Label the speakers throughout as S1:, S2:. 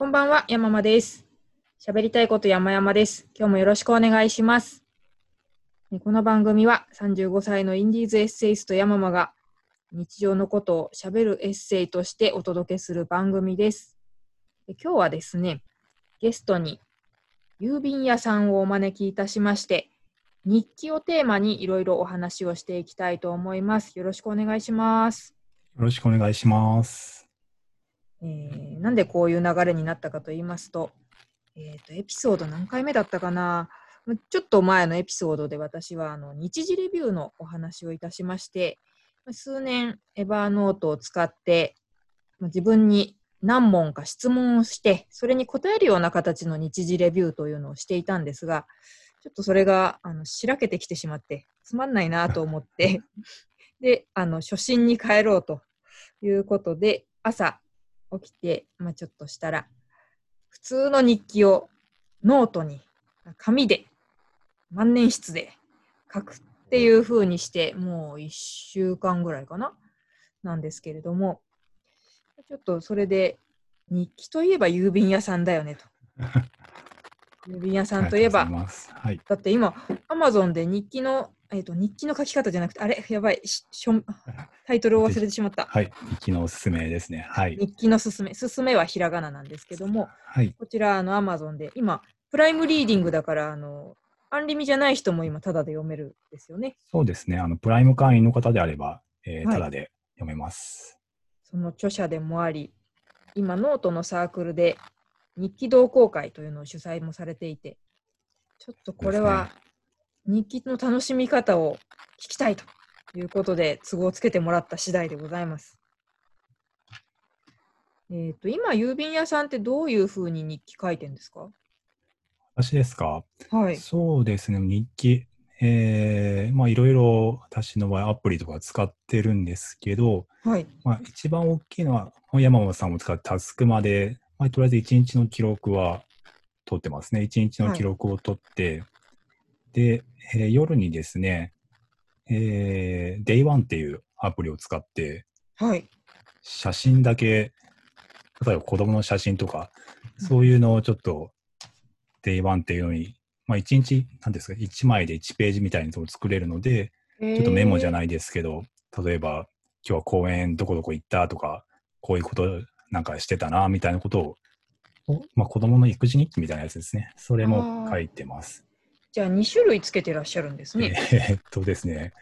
S1: こんばんは、山間です。喋りたいこと山々です。今日もよろしくお願いします。この番組は35歳のインディーズエッセイスト山間が日常のことを喋るエッセイとしてお届けする番組です。で今日はですね、ゲストに郵便屋さんをお招きいたしまして、日記をテーマにいろいろお話をしていきたいと思います。よろしくお願いします。
S2: よろしくお願いします。
S1: えーなんでこういう流れになったかと言いますと、えーとエピソード何回目だったかな？ちょっと前のエピソードで私はあの日時レビューのお話をいたしまして、数年エバーノートを使って自分に何問か質問をして、それに答えるような形の日時レビューというのをしていたんですが、ちょっとそれがあのしらけてきてしまって、つまんないなと思って、で、あの初心に帰ろうということで、朝起きて、まあ、ちょっとしたら、普通の日記をノートに、紙で、万年筆で書くっていう風にして、もう1週間ぐらいかななんですけれども、ちょっとそれで、日記といえば郵便屋さんだよねと。郵便屋さんといえば。
S2: はい。
S1: だって今、アマゾンで日記の、えっ、と、日記の書き方じゃなくて、あれやばい、ししょタイトルを忘れてしまった。
S2: はい。日記のおすすめですね。はい。
S1: 日記のすすめ、すすめはひらがななんですけども、
S2: はい。
S1: こちら、あの、アマゾンで、今、プライムリーディングだから、あの、アンリミじゃない人も今、タダで読めるんですよね。
S2: そうですね。あの、プライム会員の方であれば、えー
S1: はい
S2: ただで読めます。
S1: その著者でもあり、今、ノートのサークルで、日記同好会というのを主催もされていて、ちょっとこれは、日記の楽しみ方を聞きたいということで、都合をつけてもらった次第でございます。えっ、と、今、郵便屋さんってどういうふうに日記書いてるんですか？
S2: 私ですか、
S1: はい。
S2: そうですね。日記。えー、まあ、いろいろ私の場合アプリとか使ってるんですけど、
S1: はい。
S2: まあ、一番大きいのは、山本さんも使ってタスクまで、まあ、とりあえず一日の記録は取ってますね。一日の記録を取って、で、えー夜にですね、えー、Day1 っていうアプリを使って、
S1: はい。
S2: 写真だけ、例えば子供の写真とか、そういうのをちょっと Day1 っていうのに、まあ一日、なんですか、1枚で1ページみたいなのを作れるので、ちょっとメモじゃ
S1: い。
S2: ないですけど、例えば、今日は公園どこどこ行ったとか、こういうことなんかしてたな、みたいなことを、おまあ、子供の育児日記みたいなやつですね。それも書いてます。
S1: じゃあ、2種類つけてらっしゃるんですね。
S2: えーっとですね。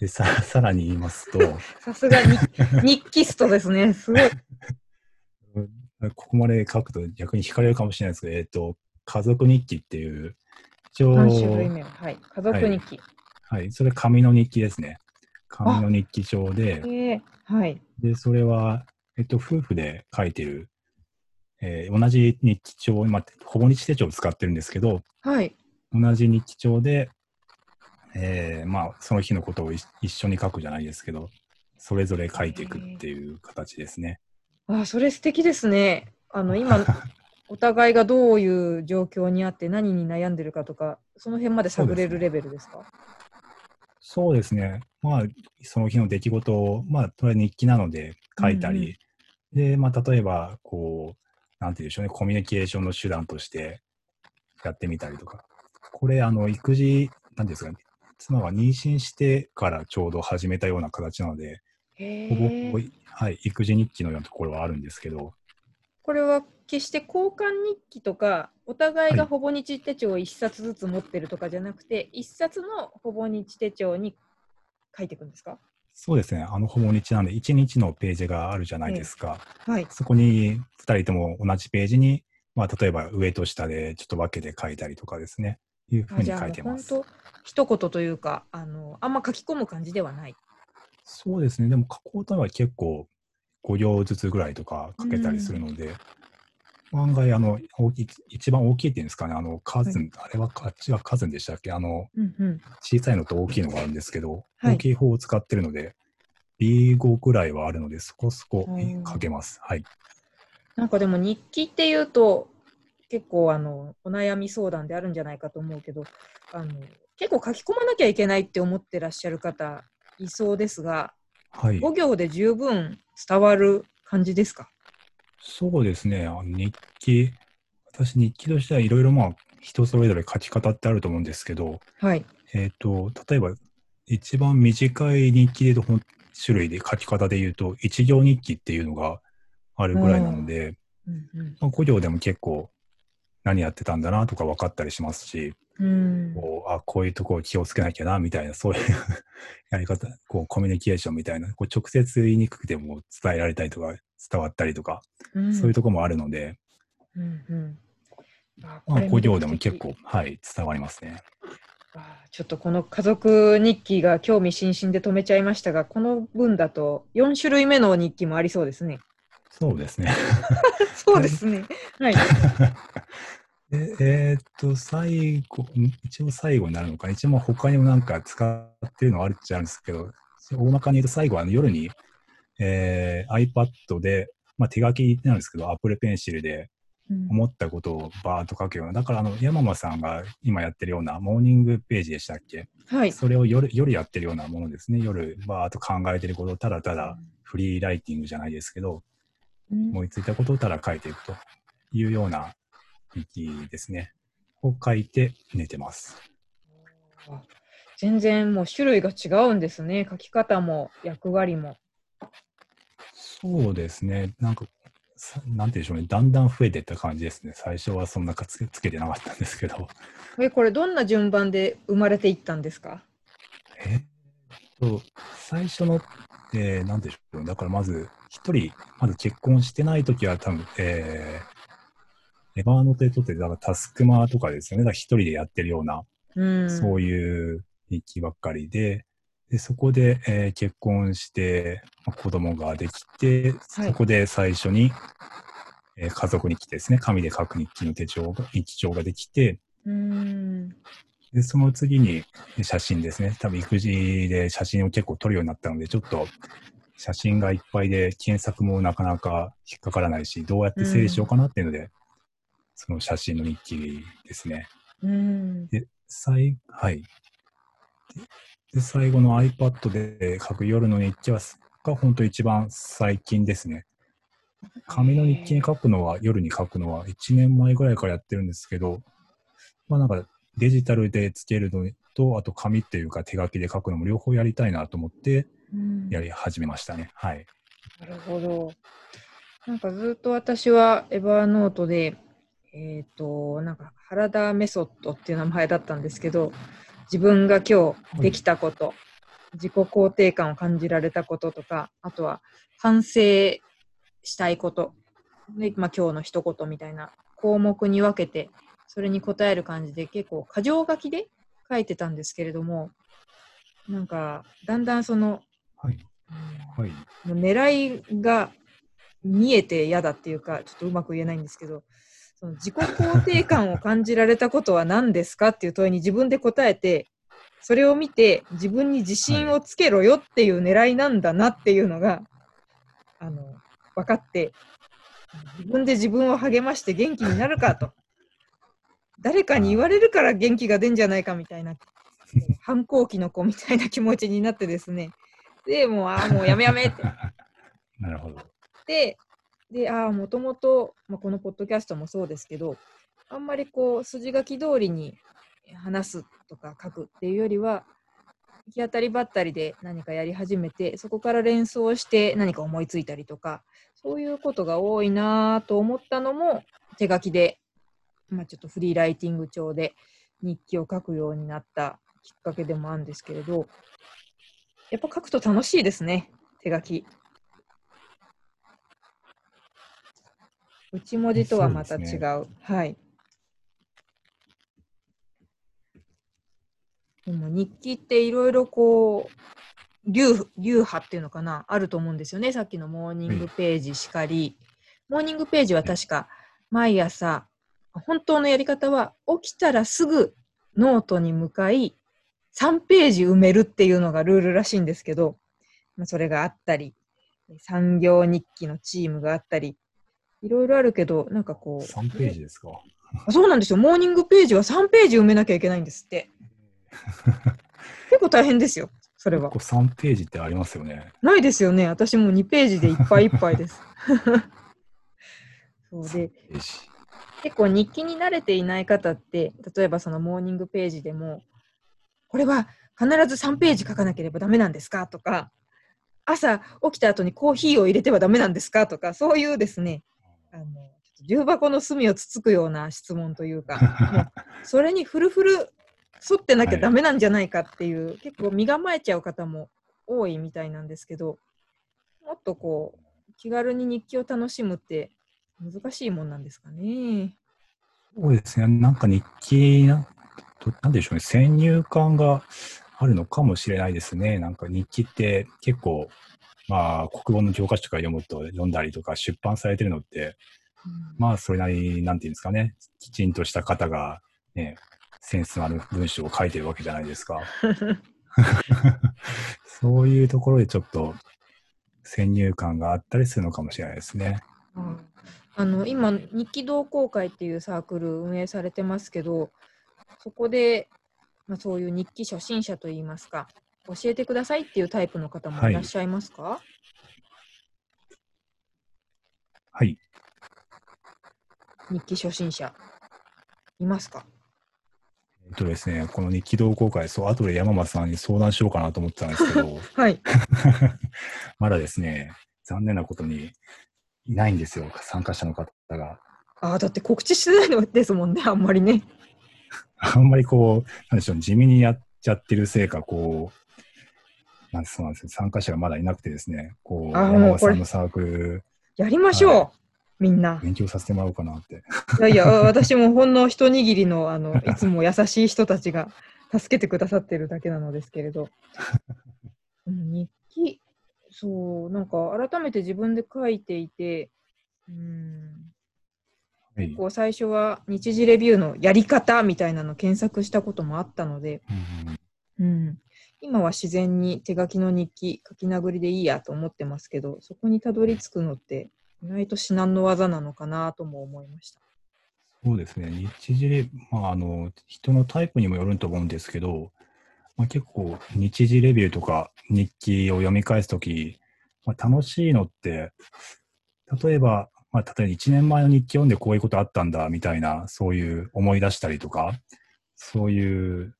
S2: でささらに言いますと、
S1: さすがに日記ストですね。すごい。
S2: ここまで書くと逆に惹かれるかもしれないですけど、えーっと、家族日記っていう、一応、
S1: 何種類目は。はい。家族日記。
S2: はい、それ紙の日記ですね。紙の日記帳で、
S1: えーはい。
S2: で、それは、えっと、夫婦で書いてる、えー同じ日記帳、今、ほぼ日手帳を使ってるんですけど、
S1: はい。
S2: 同じ日記帳で、えーまあ、その日のことをい一緒に書くじゃないですけど、それぞれ書いていくっていう形ですね。
S1: あ、それ素敵ですね。あの、今、お互いがどういう状況にあって何に悩んでるかとか、その辺まで探れるレベルですか？
S2: そうですね。まあ、その日の出来事を、まあ、とりあえず日記なので書いたり、で、まあ、例えば、こう、なんて言うんでしょうね、コミュニケーションの手段としてやってみたりとか。これ、あの、育児、なんですかね、妻が妊娠してからちょうど始めたような形なので、
S1: へ
S2: ほぼほぼ
S1: ー、
S2: はい、育児日記のようなところはあるんですけど、
S1: これは決して交換日記とか、お互いが
S2: はい。
S1: ほぼ日手帳を1冊ずつ持ってるとかじゃなくて、1冊のほぼ日手帳に書いていくんですか？
S2: そうですね、あの、ほぼ日なんで、1日のページがあるじゃないですか。
S1: はい。
S2: そこに2人とも同じページに、まあ、例えば上と下でちょっと分けて書いたりとかですね、いうふうに書いうてます。
S1: 一言というかあのあんま書き込む感じではない。
S2: そうですね、でも書こうとは結構5行ずつぐらいとか書けたりするので、案外あの大きい、一番大きいっていうんですかね、あの、カズン、あれは、あっちはカズンでしたっけ？あの、
S1: うんうん、
S2: 小さいのと大きいのがあるんですけど、
S1: はい
S2: 大きい方を使ってるので、B5 ぐらいはあるので、そこそこ
S1: うん
S2: 書けます。はい。
S1: なんかでも日記っていうと結構あのお悩み相談であるんじゃないかと思うけどあの結構書き込まなきゃいけないって思ってらっしゃる方いそうですが
S2: はい。
S1: 5行で十分伝わる感じですか？
S2: そうですね。日記、私日記としてはいろいろまあ人それぞれ書き方ってあると思うんですけど、
S1: はい。
S2: えっ、と、例えば一番短い日記で言う種類で書き方で言うと、一行日記っていうのがあるぐらいなので、
S1: うんうん
S2: まあ、5行でも結構何やってたんだなとか分かったりしますし、
S1: うん
S2: こうあこういうところ気をつけなきゃなみたいな、そういう やり方、こうコミュニケーションみたいな、こう直接言いにくくても伝えられたりとか、伝わったりとか、
S1: うん
S2: そういうところもあるので、
S1: うんうんあ
S2: まあ、5行でも結構、はい、伝わりますね。
S1: あちょっとこの家族日記が興味津々で止めちゃいましたが、この文だと4種類目の日記もありそうですね。
S2: そうですね。
S1: そうですね。はい。
S2: でえーっと、最後、ん一応最後になるのかな？一応まあ他にもなんか使ってるのはあるっちゃあるんですけど、大まかに言うと最後は夜に、えー iPad で、まあ、手書きなんですけど、Apple Pencil で
S1: うん
S2: 思ったことをバーッと書くような、だからあの山間さんが今やってるようなモーニングページでしたっけ？
S1: はい。
S2: それを夜夜やってるようなものですね。夜バーッと考えてることをただただフリーライティングじゃないですけど、
S1: うん
S2: 思いついたことをただ書いていくというような日記ですね。を書いて寝てます。
S1: あ全然もう種類が違うんですね。書き方も役割も。
S2: そうですね。なんか、さなんて言うんでしょうね。だんだん増えていった感じですね。最初はそんなかつけつけてなかったんですけど。
S1: え、これどんな順番で生まれていったんですか？
S2: えっと、最初の、えー、なんでしょうね。だからまず、一人、まず結婚してないときは多分、えー、エバーノートでとって、だからタスクマとかですよね。だから一人でやってるような、
S1: うん。
S2: そう
S1: う。
S2: いう日記ばっかりで、でそこで、えー結婚して、まあ子供ができて、
S1: はい
S2: そこで最初に、えー家族日記ですね、紙で書く日記の手帳が、日記帳ができて、
S1: うん。
S2: でその次に写真ですね、多分育児で写真を結構撮るようになったので、ちょっと写真がいっぱいで検索もなかなか引っかからないし、どうやって整理しようかなっていうので、その写真の日記ですね。
S1: うん。
S2: で、最、はい。で、で最後の iPad で書く夜の日記は、が本当一番最近ですね。紙の日記に書くのは、夜に書くのは1年前ぐらいからやってるんですけど、まあなんかデジタルでつけるのと、あと紙っていうか手書きで書くのも両方やりたいなと思って
S1: うん
S2: やり始めましたね。はい。
S1: なるほど。なんかずっと私はエバーノートで、えっ、と、なんか原田メソッドっていう名前だったんですけど、自分が今日できたこと、自己肯定感を感じられたこととか、あとは反省したいこと、でまあ、今日の一言みたいな項目に分けて、それに答える感じで結構箇条書きで書いてたんですけれども、なんかだんだんその、
S2: はい。
S1: うん
S2: はい。
S1: 狙いが見えて嫌だっていうか、ちょっとうまく言えないんですけど、その自己肯定感を感じられたことは何ですかっていう問いに自分で答えて、それを見て自分に自信をつけろよっていう狙いなんだなっていうのが、あの、分かって、自分で自分を励まして元気になるかと。誰かに言われるから元気が出んじゃないかみたいな、反抗期の子みたいな気持ちになってですね。で、もう、ああ、もうやめやめって。
S2: なるほど。
S1: で、で、ああ、もともと、まあ、このポッドキャストもそうですけど、あんまりこう、筋書き通りに話すとか書くっていうよりは、行き当たりばったりで何かやり始めて、そこから連想して何か思いついたりとか、そういうことが多いなぁと思ったのも、手書きで、まあ、ちょっとフリーライティング帳で日記を書くようになったきっかけでもあるんですけれど、やっぱ書くと楽しいですね、手書き。内文字とはまた違う。
S2: そうです
S1: はい。でも日記っていろいろこう、流流派っていうのかな、あると思うんですよね。さっきのモーニングページしかり。モーニングページは確か毎朝、本当のやり方は起きたらすぐノートに向かい、3ページ埋めるっていうのがルールらしいんですけど、まあ、それがあったり、三行日記のチームがあったり、いろいろあるけど、なんかこう、
S2: 3ページですか？
S1: あそうなんですよ。モーニングページは3ページ埋めなきゃいけないんですって。結構大変ですよ、それは。
S2: 結構3ページってありますよね。
S1: ないですよね。私も2ページでいっぱいいっぱいです。そうで結構日記に慣れていない方って例えばそのモーニングページでもこれは必ず3ページ書かなければダメなんですか？とか朝起きた後にコーヒーを入れてはダメなんですか？とかそういうですねあの重箱の隅をつつくような質問というか もうそれにフルフル沿ってなきゃダメなんじゃないかっていう、結構身構えちゃう方も多いみたいなんですけどもっとこう気軽に日記を楽しむって難しいもんなんですかね。
S2: そうですね。なんか日記な、どなんでしょうね。先入観があるのかもしれないですね。なんか日記って結構、まあ、国語の教科書とか読むと、読んだりとか出版されてるのって、まあ、それなり、なんていうんですかね。きちんとした方が、ね、センスのある文章を書いてるわけじゃないですか。そういうところでちょっと先入観があったりするのかもしれないですね。
S1: うんあの今、日記同好会っていうサークル運営されてますけど、そこで、まあ、そういう日記初心者といいますか、教えてくださいっていうタイプの方もいらっしゃいますか、
S2: はい。
S1: 日記初心者。いますか？
S2: えっとですね、この日記同好会、そう、後で山松さんに相談しようかなと思ってたんですけど、
S1: はい。
S2: まだですね、残念なことにいないんですよ、参加者の方が。
S1: ああ、だって告知してないのですもんね、あんまりね。
S2: あんまりこう、なんでしょう、地味にやっちゃってるせいか、こう、なんそうなんですよ、参加者がまだいなくてですね、こう、山
S1: もうこれ
S2: 松さんのサークル、
S1: やりましょう、
S2: は
S1: みんな。
S2: 勉強させてもらおうかなって。
S1: いやいや、私もほんの一握りの、あの、いつも優しい人たちが助けてくださってるだけなのですけれど。うん日記、そう、なんか改めて自分で書いていて、うん、
S2: はい。
S1: こう最初は日時レビューのやり方みたいなの検索したこともあったので、
S2: うん
S1: うん、今は自然に手書きの日記書き殴りでいいやと思ってますけど、そこにたどり着くのって意外と至難の技なのかなとも思いました。
S2: そうですね、日時レ、まあ、あの、人のタイプにもよると思うんですけど、まあ、結構、日時レビューとか日記を読み返すとき、まあ、楽しいのって、例えば、まあ、例えば1年前の日記読んでこういうことあったんだみたいな、そういう思い出したりとか、そういう、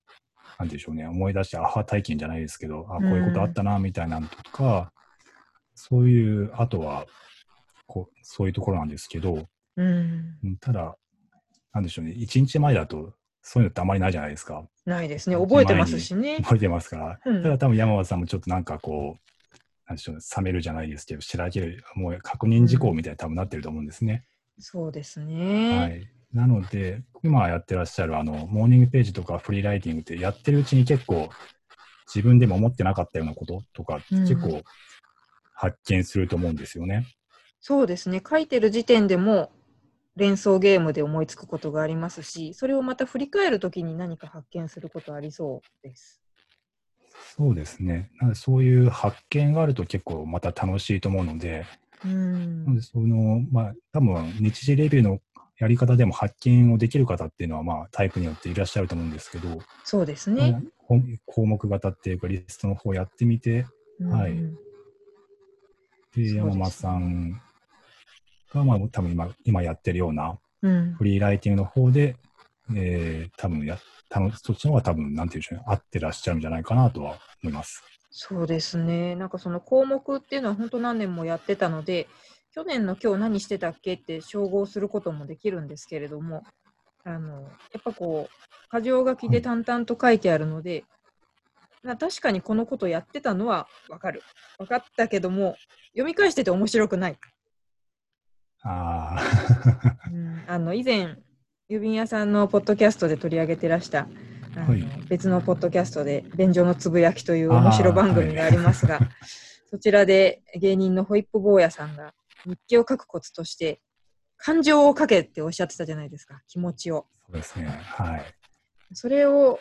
S2: なんでしょうね、思い出して、アハ体験じゃないですけど、あ、こういうことあったなみたいなのとか、そういう、あとは、こう、そういうところなんですけど、
S1: うん、
S2: うんただ、なんでしょうね、1日前だと、そういうのってあまりないじゃないですか。
S1: ないですね。覚えてますしね。
S2: 覚えてますから。
S1: うん
S2: ただ多分山松さんもちょっとなんかこう、なんでしょうね、冷めるじゃないですけど、調べる、もう確認事項みたいに多分なってると思うんですね。
S1: そうですね。
S2: はい。なので、今やってらっしゃるあの、モーニングページとかフリーライティングってやってるうちに結構、自分でも思ってなかったようなこととか、
S1: うん
S2: 結構発見すると思うんですよね。
S1: そうですね。書いてる時点でも連想ゲームで思いつくことがありますし、それをまた振り返るときに何か発見することありそうです。
S2: そうですね。なのでそういう発見があると結構また楽しいと思うので、
S1: う
S2: なの
S1: ん
S2: で、その、まあ、多分日時レビューのやり方でも発見をできる方っていうのは、まあ、タイプによっていらっしゃると思うんですけど、
S1: そうですね。
S2: 項目型っていうか、リストの方やってみて、はい。
S1: うん
S2: で、
S1: す
S2: 山松さんが、まあ、多分今、今やってるような
S1: うん。
S2: フリーライティングの方で、えー、多分や、たのそっちの方が多分、なんていうんでしょうね、合ってらっしゃるんじゃないかなとは思います。
S1: そうですね。なんかその項目っていうのは本当何年もやってたので、去年の今日何してたっけって照合することもできるんですけれども、あのやっぱこう、箇条書きで淡々と書いてあるので、まあ確かにこのことやってたのは分かる。分かったけども、読み返してて面白くない。
S2: あ
S1: うんあの以前、郵便屋さんのポッドキャストで取り上げてらした、
S2: はい
S1: 別のポッドキャストで、便所のつぶやきという面白番組がありますが、そちらで芸人のホイップ坊やさんが日記を書くコツとして、感情を書けっておっしゃってたじゃないですか、気持ちを。
S2: そうですね。はい。
S1: それを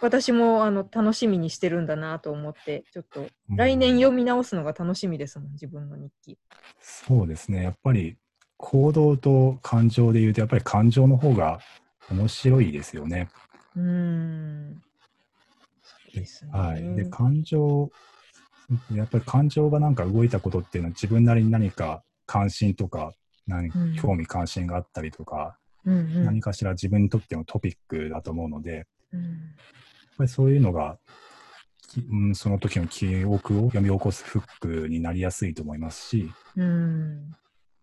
S1: 私もあの楽しみにしてるんだなと思って、ちょっと来年読み直すのが楽しみですもん、自分の日記。
S2: そうですね。やっぱり行動と感情で言うと、やっぱり感情の方が面白いですよね。
S1: うーん。ですね。
S2: はい。で、感情、やっぱり感情がなんか動いたことっていうのは自分なりに何か関心とか、何
S1: うん
S2: 興味関心があったりとか、
S1: うんうん
S2: 何かしら自分にとってのトピックだと思うので、やっ
S1: うん
S2: ぱりそういうのが、きうん、その時の記憶を読み起こすフックになりやすいと思いますし、
S1: うん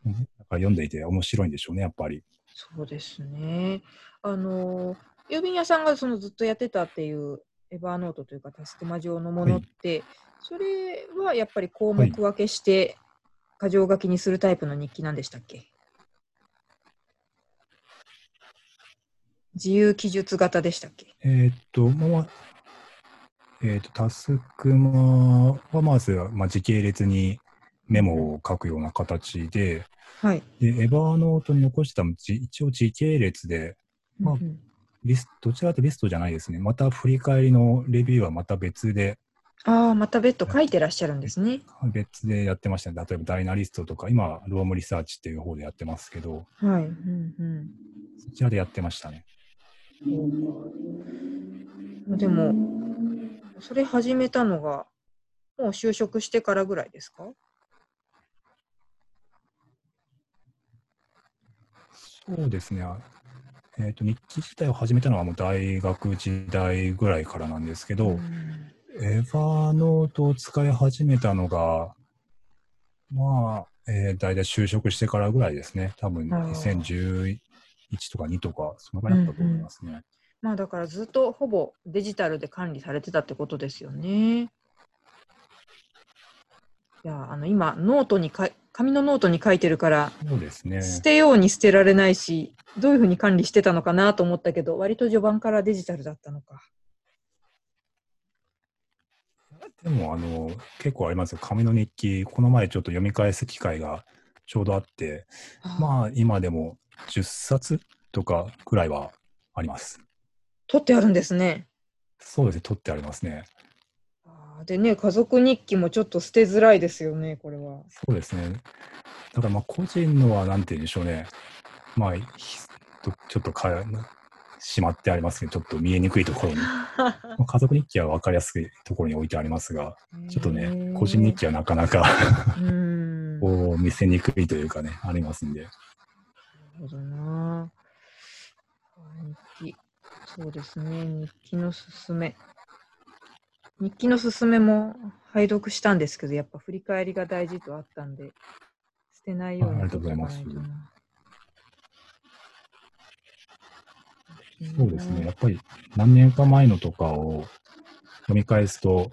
S2: だから読んでいて面白いんでしょうね、やっぱり。
S1: そうですね。あの、郵便屋さんがそのずっとやってたっていうエバーノートというかタスクマ上のものって、それはやっぱり項目分けして箇条書きにするタイプの日記なんでしたっけ？自由記述型でしたっけ？
S2: えーっと、まあ、えーっと、タスクマはまずは、まあ、時系列にメモを書くような形で、
S1: はい。
S2: で、エヴァーノートに残した一応時系列で、まあリスどちらかとリストじゃないですね。また振り返りのレビューはまた別で、
S1: ああ、また別途書いてらっしゃるんですね。
S2: 別でやってましたね。例えばダイナリストとか、今はロームリサーチっていう方でやってますけど、
S1: はい。うんうん
S2: そちらでやってましたね。
S1: でも、それ始めたのが、もう就職してからぐらいですか？
S2: そうですね。えっ、と、日記自体を始めたのはもう大学時代ぐらいからなんですけど、
S1: ん
S2: Evernote を使い始めたのが、まあ、えー、大体就職してからぐらいですね。多分
S1: あー
S2: 2011とか2とか、そのぐらいだったと思いますね。
S1: まあだからずっとほぼデジタルで管理されてたってことですよね。いや、あの今、ノートにかい、紙のノートに書いてるから、
S2: そうですね。
S1: 捨てように捨てられないし、どういうふうに管理してたのかなと思ったけど、割と序盤からデジタルだったのか。
S2: でも、あの、結構ありますよ。紙の日記、この前ちょっと読み返す機会がちょうどあって、
S1: あ
S2: まあ、今でも10冊とかぐらいはあります。
S1: 取ってあるんですね。
S2: そうですね、取ってありますね。
S1: でね、家族日記もちょっと捨てづらいですよね、これは。
S2: そうですね。だからまあ個人のはなんて言うんでしょうね。まあ、ちょっとかしまってありますけど、ちょっと見えにくいところに。まあ家族日記は分かりやすいところに置いてありますが、ちょっとね、個人日記はなかなかこう見せにくいというかね、ありますんで。
S1: ほどな。日記。そうですね、日記のすすめ。日記のすすめも拝読したんですけど、やっぱ振り返りが大事とあったんで、捨てないように
S2: あありがとうございますそうですね。やっぱり何年か前のとかを読み返すと、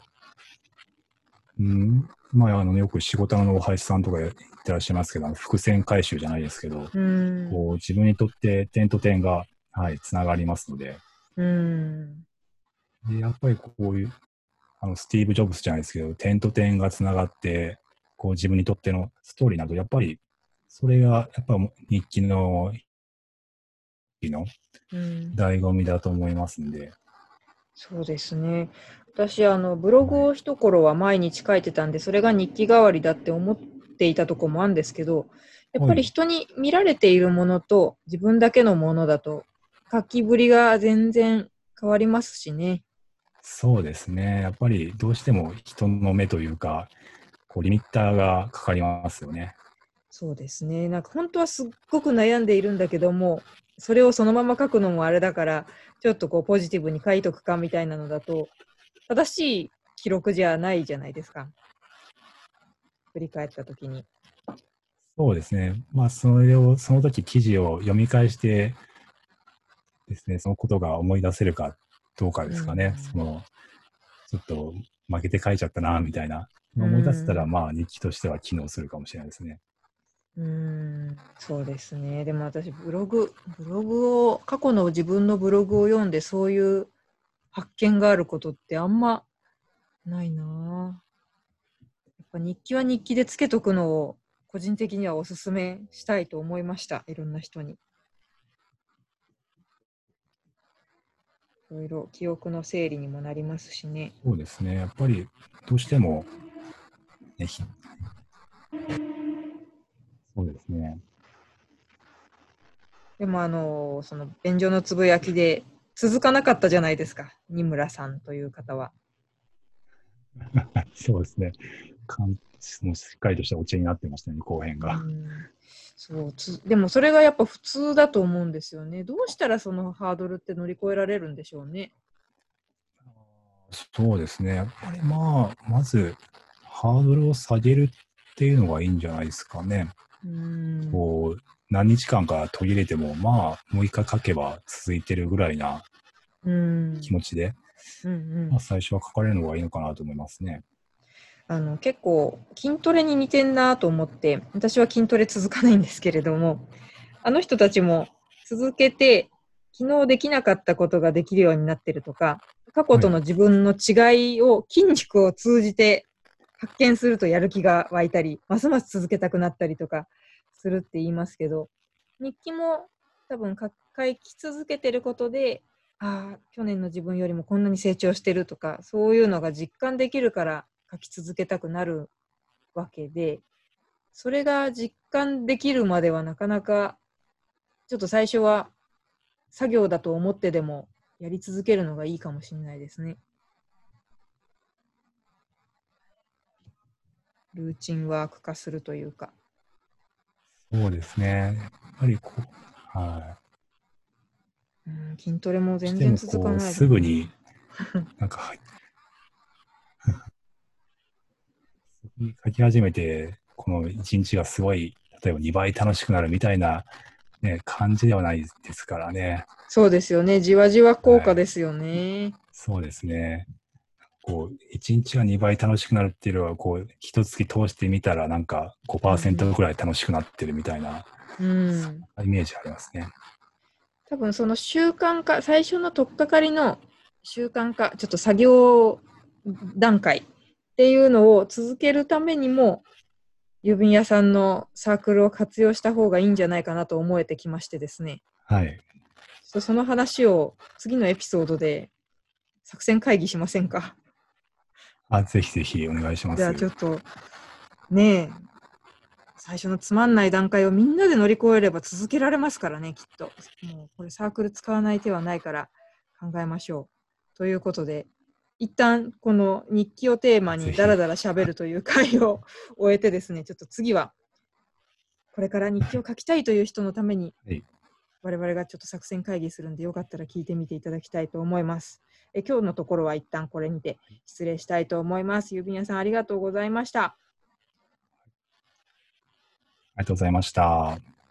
S2: うん、まあ、あの、よく仕事のお林さんとか言ってらっしゃいますけど、伏線回収じゃないですけど、
S1: うん。
S2: こう自分にとって点と点が、はい、つながりますので、
S1: うん。
S2: でやっぱりこういう、あの、スティーブ・ジョブスじゃないですけど、点と点がつながって、こう自分にとってのストーリーなど、やっぱり、それが、やっぱ日記の、日の
S1: うん
S2: 醍醐味だと思いますんで、
S1: そうですね。私、あの、ブログを一頃は毎日書いてたんで、それが日記代わりだって思っていたとこもあるんですけど、やっぱり人に見られているものと自分だけのものだと、書きぶりが全然変わりますしね。
S2: そうですね。やっぱりどうしても人の目というか、こうリミッターがかかりますよね。
S1: そうですね。なんか本当はすっごく悩んでいるんだけども、それをそのまま書くのもあれだから、ちょっとこうポジティブに書いとくかみたいなのだと、正しい記録じゃないじゃないですか。振り返ったときに。
S2: そうですね。まあ、それを、その時記事を読み返してですね、そのことが思い出せるかどうかですかね。
S1: うん
S2: その、ちょっと負けて書いちゃったな、みたいな。
S1: うん
S2: 思い出せたら、まあ、日記としては機能するかもしれないですね。
S1: うーん、そうですね。でも私、ブログ、ブログを、過去の自分のブログを読んで、そういう発見があることってあんまないなぁやっぱ日記は日記でつけとくのを、個人的にはおすすめしたいと思いました。いろんな人に。ろいろ記憶の整理にもなりますしね。
S2: そうですね。やっぱり、どうしても、ね、ひそうですね。
S1: でもあの、その便所のつぶやきで続かなかったじゃないですか。二村さんという方は。
S2: そうですね。かんもうしっかりとしたオチになってましたね、後編が。
S1: うんそうつでもそれがやっぱ普通だと思うんですよね。どうしたらそのハードルって乗り越えられるんでしょうね。
S2: そうですね。やっぱりまあ、まず、ハードルを下げるっていうのがいいんじゃないですかね。
S1: うん
S2: こう、何日間か途切れても、まあ、もう一回書けば続いてるぐらいな
S1: うん
S2: 気持ちで、
S1: うんうん
S2: まあ、最初は書かれるのがいいのかなと思いますね。
S1: あの結構筋トレに似てんなと思って私は筋トレ続かないんですけれどもあの人たちも続けて昨日できなかったことができるようになってるとか過去との自分の違いを筋肉を通じて発見するとやる気が湧いたりますます続けたくなったりとかするって言いますけど日記も多分書き続けてることでああ去年の自分よりもこんなに成長してるとかそういうのが実感できるから書き続けたくなるわけでそれが実感できるまではなかなかちょっと最初は作業だと思ってでもやり続けるのがいいかもしれないですね。ルーチンワーク化するというか。
S2: そうですね。やっぱりこう、は
S1: うん、筋トレも
S2: い。
S1: 全然続かない
S2: こう、すぐに、なんか、はいすぐに書き始めて、この一日がすごい、例えば2倍楽しくなるみたいな、ね、感じではないですからね。
S1: そうですよね。じわじわ効果ですよね。
S2: そうですね。こう、一日が2倍楽しくなるっていうのは、こう、一月通してみたら、なんか5%ぐらい楽しくなってるみたいな、
S1: うん。
S2: イメージありますね。
S1: 多分その習慣化、最初の取っかかりの習慣化、ちょっと作業段階っていうのを続けるためにも、郵便屋さんのサークルを活用した方がいいんじゃないかなと思えてきましてですね。
S2: はい。
S1: そその話を次のエピソードで作戦会議しませんか？
S2: あ、ぜひぜひお願いします。
S1: じゃあちょっとねえ最初のつまんない段階をみんなで乗り越えれば続けられますからねきっともうこれサークル使わない手はないから考えましょうということで一旦この日記をテーマにダラダラしゃべるという回を終えてですね ちょっと次はこれから日記を書きたいという人のために
S2: はい
S1: 我々がちょっと作戦会議するんでよかったら聞いてみていただきたいと思います。え今日のところは一旦これにて失礼したいと思います。郵便屋さんありがとうございました。
S2: ありがとうございました。